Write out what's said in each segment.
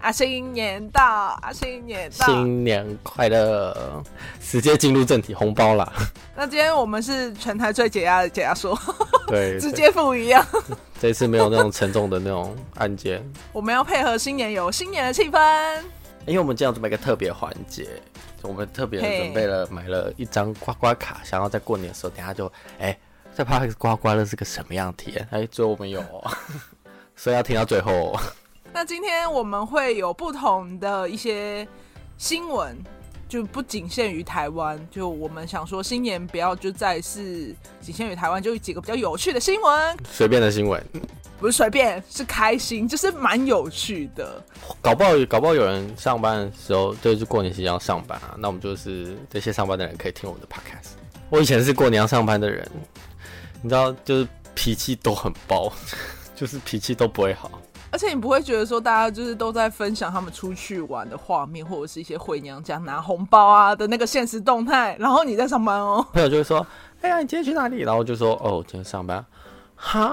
啊，新年到啊，新年到，新年快乐！直接进入正题，红包啦。那今天我们是全台最解压的解压说，对，直接不一样。这一次没有那种沉重的那种案件。我们要配合新年有新年的气氛，因为我们今天要准备一个特别环节，我们特别准备了买了一张刮刮卡，想要在过年的时候，等下就哎。欸在怕刮刮乐是个什么样的体验？哎，最后我们有，所以要听到最后。那今天我们会有不同的一些新闻，就不仅限于台湾。就我们想说，新年不要就再是仅限于台湾，就几个比较有趣的新闻。随便的新闻，不是随便，是开心，就是蛮有趣的。搞不好，搞不好有人上班的时候就是过年期间要上班啊。那我们就是这些上班的人可以听我们的 podcast。我以前是过年要上班的人。你知道，就是脾气都很爆，就是脾气都不会好。而且你不会觉得说，大家就是都在分享他们出去玩的画面，或者是一些回娘家拿红包啊的那个现实动态，然后你在上班哦。朋友就会说：“哎呀，你今天去哪里？”然后就说：“哦，今天上班。”哈，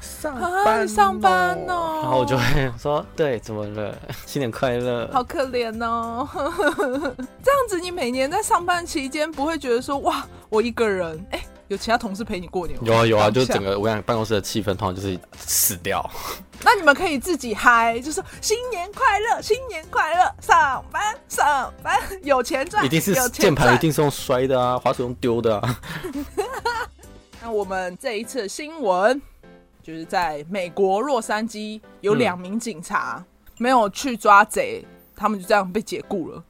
上班上班哦。然后我就会说：“对，怎么了？新年快乐。”好可怜哦。这样子，你每年在上班期间不会觉得说：“哇，我一个人。”哎。有其他同事陪你过年？有啊有啊，就是整个我想办公室的气氛通常就是死掉。那你们可以自己嗨，就是新年快乐，新年快乐，上班上班有钱赚，一定是键盘一定是用摔的啊，滑鼠用丢的啊。那我们这一次新闻就是在美国洛杉矶有两名警察没有去抓贼，他们就这样被解雇了。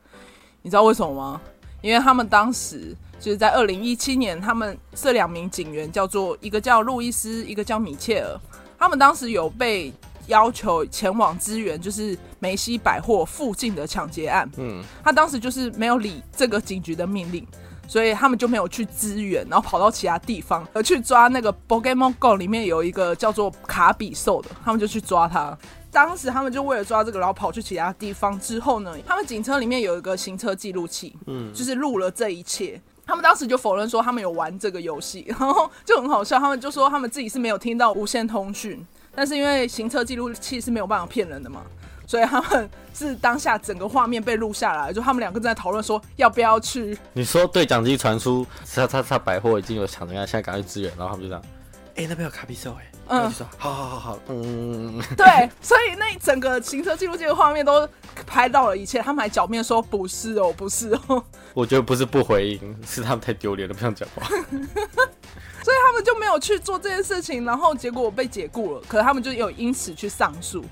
你知道为什么吗？因为他们当时。就是在二零一七年，他们这两名警员叫做一个叫路易斯，一个叫米切尔。他们当时有被要求前往支援，就是梅西百货附近的抢劫案。嗯，他当时就是没有理这个警局的命令，所以他们就没有去支援，然后跑到其他地方而去抓那个 Pokémon Go 里面有一个叫做卡比兽的，他们就去抓他。当时他们就为了抓这个，然后跑去其他地方之后呢，他们警车里面有一个行车记录器，嗯，就是录了这一切。他们当时就否认说他们有玩这个游戏，然后就很好笑。他们就说他们自己是没有听到无线通讯，但是因为行车记录器是没有办法骗人的嘛，所以他们是当下整个画面被录下来，就他们两个正在讨论说要不要去。你说对讲机传出，他他他百货已经有抢人家，现在赶快支援，然后他们就这样，哎、欸，那边有卡比兽哎。嗯，好好好好，嗯，对，所以那整个行车记录器的画面都拍到了一切，他们还狡辩说不是哦，不是哦。我觉得不是不回应，是他们太丢脸了，不想讲话。所以他们就没有去做这件事情，然后结果被解雇了。可是他们就有因此去上诉。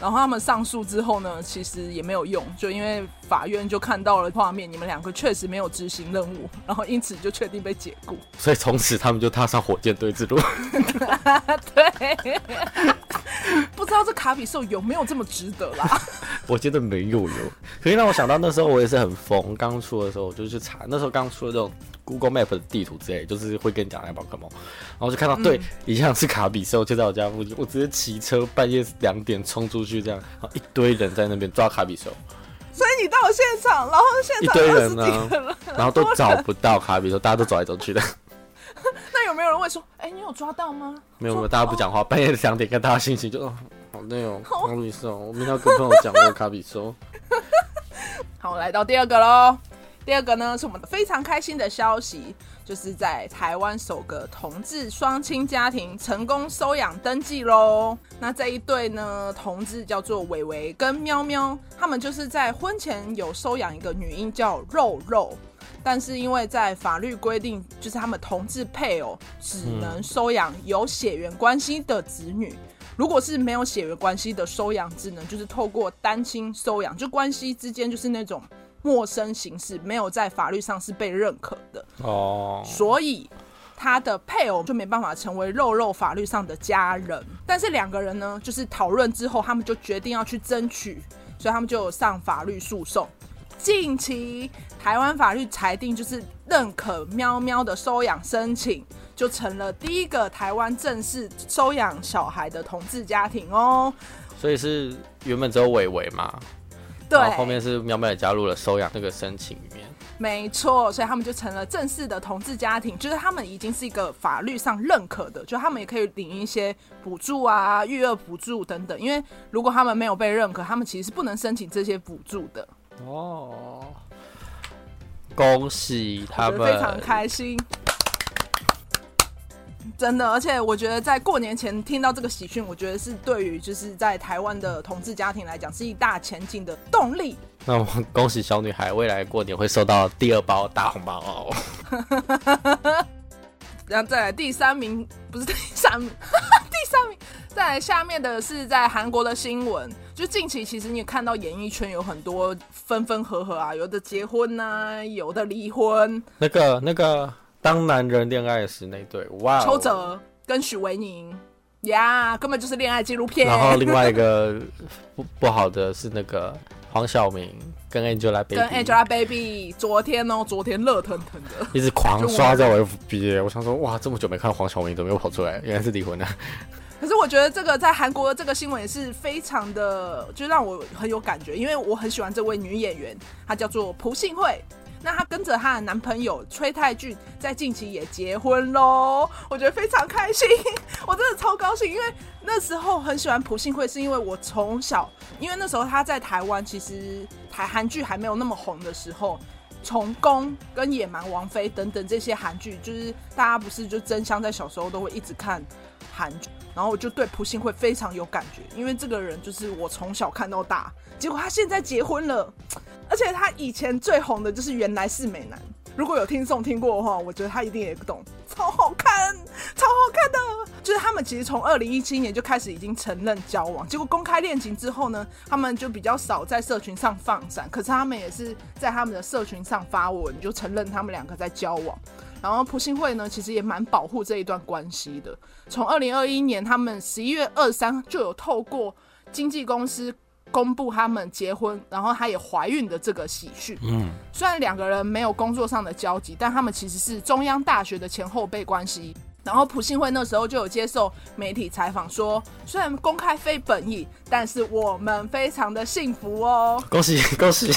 然后他们上诉之后呢，其实也没有用，就因为法院就看到了画面，你们两个确实没有执行任务，然后因此就确定被解雇。所以从此他们就踏上火箭队之路。对，不知道这卡比兽有没有这么值得啦？我觉得没有哟。可以让我想到那时候我也是很疯，刚出的时候我就去查，那时候刚出的这种。Google Map 的地图之类，就是会跟你讲那宝可梦，然后就看到、嗯、对，一样是卡比兽，就在我家附近，我直接骑车半夜两点冲出去，这样，然后一堆人在那边抓卡比兽，所以你到了现场，然后现场一堆人呢，然后都找不到卡比兽，大家都走来走去的。那有没有人会说，哎、欸，你有抓到吗？没有，没有，大家不讲话，半夜两点，跟大家心情就哦，好累哦，卡比兽，我明天要跟朋友讲那个卡比兽。好，来到第二个喽。第二个呢，是我们非常开心的消息，就是在台湾首个同志双亲家庭成功收养登记喽。那这一对呢，同志叫做伟伟跟喵喵，他们就是在婚前有收养一个女婴叫肉肉，但是因为在法律规定，就是他们同志配偶只能收养有血缘关系的子女，如果是没有血缘关系的收养，只能就是透过单亲收养，就关系之间就是那种。陌生形式没有在法律上是被认可的哦，所以他的配偶就没办法成为肉肉法律上的家人。但是两个人呢，就是讨论之后，他们就决定要去争取，所以他们就上法律诉讼。近期台湾法律裁定就是认可喵喵的收养申请，就成了第一个台湾正式收养小孩的同志家庭哦。所以是原本只有伟伟嘛？对，然后后面是喵喵也加入了收养这个申请里面。没错，所以他们就成了正式的同志家庭，就是他们已经是一个法律上认可的，就他们也可以领一些补助啊、育儿补助等等。因为如果他们没有被认可，他们其实是不能申请这些补助的。哦，恭喜他们，非常开心。真的，而且我觉得在过年前听到这个喜讯，我觉得是对于就是在台湾的同志家庭来讲，是一大前进的动力。那我们恭喜小女孩，未来过年会收到第二包大红包哦。然后再来第三名，不是第三名，第三名。再来下面的是在韩国的新闻，就近期其实你也看到演艺圈有很多分分合合啊，有的结婚呐、啊，有的离婚。那个那个。当男人恋爱时那对，哇、哦！邱泽跟许维宁，呀，根本就是恋爱纪录片。然后另外一个 不不好的是那个黄晓明跟 Angelababy，跟 Angelababy，昨天哦，昨天热腾腾的，一直狂刷在我 FB，我想说哇，这么久没看黄晓明，怎么又跑出来？原来是离婚了。可是我觉得这个在韩国的这个新闻也是非常的，就让我很有感觉，因为我很喜欢这位女演员，她叫做朴信惠。那她跟着她的男朋友崔泰俊在近期也结婚喽，我觉得非常开心，我真的超高兴，因为那时候很喜欢朴信惠，是因为我从小，因为那时候她在台湾，其实台韩剧还没有那么红的时候，从宫跟野蛮王妃等等这些韩剧，就是大家不是就真香在小时候都会一直看韩剧，然后我就对朴信惠非常有感觉，因为这个人就是我从小看到大，结果他现在结婚了。而且他以前最红的就是原来是美男，如果有听众听过的话，我觉得他一定也懂，超好看，超好看的。就是他们其实从二零一七年就开始已经承认交往，结果公开恋情之后呢，他们就比较少在社群上放闪，可是他们也是在他们的社群上发文，就承认他们两个在交往。然后朴信惠呢，其实也蛮保护这一段关系的。从二零二一年，他们十一月二三就有透过经纪公司。公布他们结婚，然后她也怀孕的这个喜讯。嗯，虽然两个人没有工作上的交集，但他们其实是中央大学的前后辈关系。然后朴信惠那时候就有接受媒体采访说，虽然公开非本意，但是我们非常的幸福哦。恭喜恭喜！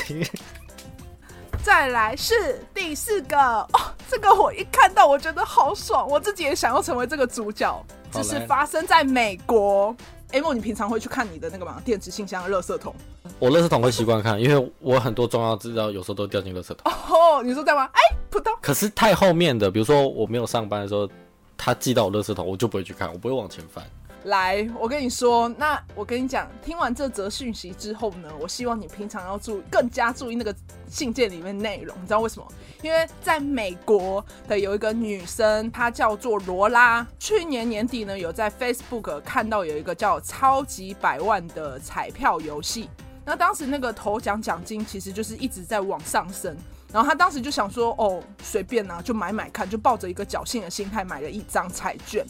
再来是第四个哦，这个我一看到我觉得好爽，我自己也想要成为这个主角。这是发生在美国。哎，莫，你平常会去看你的那个嘛？电子信箱的垃圾桶？我垃圾桶会习惯看，因为我很多重要资料有时候都掉进垃圾桶。哦，你说在吗？哎，扑通。可是太后面的，比如说我没有上班的时候，他寄到我垃圾桶，我就不会去看，我不会往前翻。来，我跟你说，那我跟你讲，听完这则讯息之后呢，我希望你平常要注意，更加注意那个信件里面内容。你知道为什么？因为在美国的有一个女生，她叫做罗拉。去年年底呢，有在 Facebook 看到有一个叫“超级百万”的彩票游戏。那当时那个头奖奖金其实就是一直在往上升。然后她当时就想说：“哦，随便啊，就买买看，就抱着一个侥幸的心态买了一张彩券。”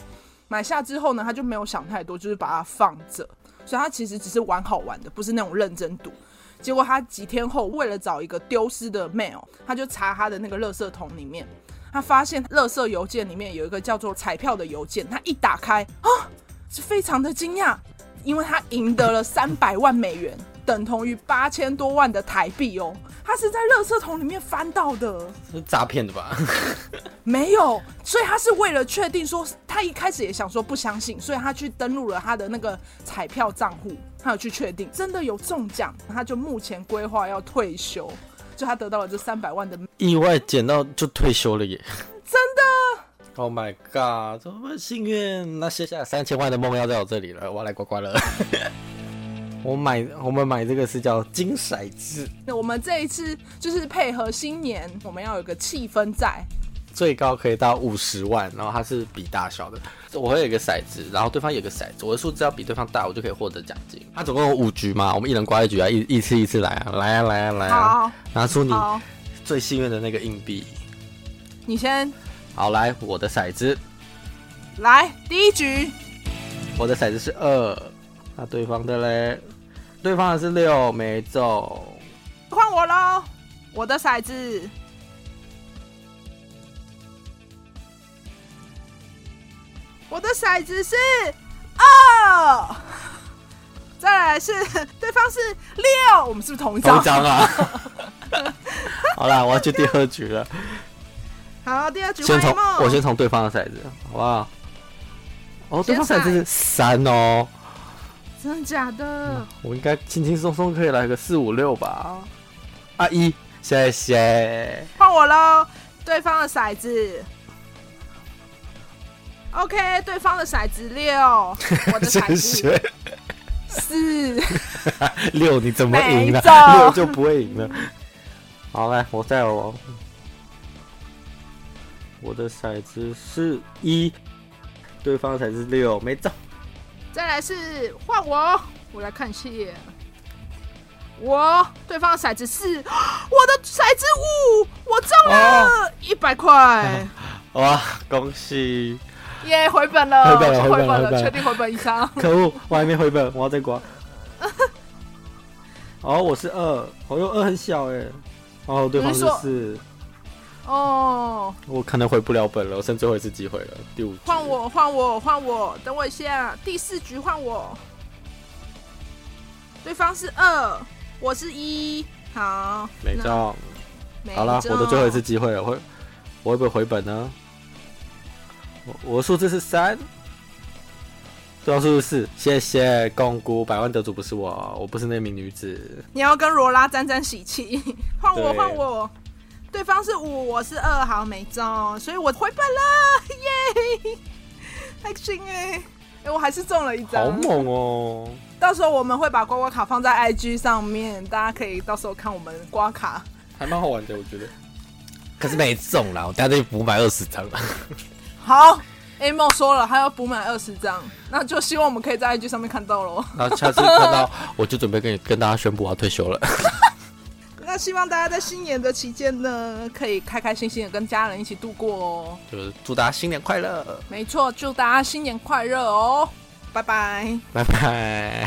买下之后呢，他就没有想太多，就是把它放着，所以他其实只是玩好玩的，不是那种认真赌。结果他几天后，为了找一个丢失的 mail，他就查他的那个垃圾桶里面，他发现垃圾邮件里面有一个叫做彩票的邮件，他一打开啊，是非常的惊讶，因为他赢得了三百万美元。等同于八千多万的台币哦，他是在垃圾桶里面翻到的，是诈骗的吧？没有，所以他是为了确定说，他一开始也想说不相信，所以他去登录了他的那个彩票账户，他有去确定真的有中奖，他就目前规划要退休，就他得到了这三百万的意外捡到就退休了耶，真的！Oh my god，这么幸运，那接下来三千万的梦要在我这里了，我要来刮刮乐。我买，我们买这个是叫金骰子。那我们这一次就是配合新年，我们要有个气氛在。最高可以到五十万，然后它是比大小的。我会有一个骰子，然后对方有个骰子，我的数字要比对方大，我就可以获得奖金。它总共有五局嘛，我们一人刮一局啊，一一次一次来啊，来啊来啊来啊。好，拿出你最幸运的那个硬币。你先。好，来我的骰子。来第一局。我的骰子是二，那对方的嘞？对方的是六，没中。换我喽，我的骰子。我的骰子是二。再来是对方是六，我们是不是同一张？同一张啊。好啦，我要去第二局了。好，第二局先从我先从对方的骰子，好不好？哦，对方骰子是三哦。真的假的？我应该轻轻松松可以来个四五六吧。阿一，谢谢。换我喽，对方的骰子。OK，对方的骰子六，我的骰子四。六你怎么赢了？六就不会赢了。好，来，我再我。我的骰子是一，对方的骰子六，没中。再来是换我，我来看一下。我对方的骰子四，我的骰子五，我中了一百块。哇，恭喜！耶，回本了，回本了，回本了，确定回本以上。可恶，我还没回本，我要再刮。哦，我是二，我用二很小哎。哦，对方是四。哦，我可能回不了本了，我剩最后一次机会了。第五局，换我，换我，换我，等我一下。第四局换我。对方是二，我是一，好，没中。好了，我的最后一次机会了，会，我会不会回本呢？我我的数字是三，对方数字是四，谢谢共估，百万得主不是我，我不是那名女子。你要跟罗拉沾沾喜气，换我，换我。对方是五，我是二，好没中，所以我回本了，耶！开心哎，哎，我还是中了一张，好猛哦！到时候我们会把刮刮卡放在 IG 上面，大家可以到时候看我们刮卡，还蛮好玩的，我觉得。可是没中啦，我等下就补买二十张了。好，A 梦说了，他要补买二十张，那就希望我们可以在 IG 上面看到喽。那下次看到，我就准备跟你跟大家宣布我要退休了。那希望大家在新年的期间呢，可以开开心心的跟家人一起度过哦。就是祝大家新年快乐。没错，祝大家新年快乐哦！拜拜，拜拜。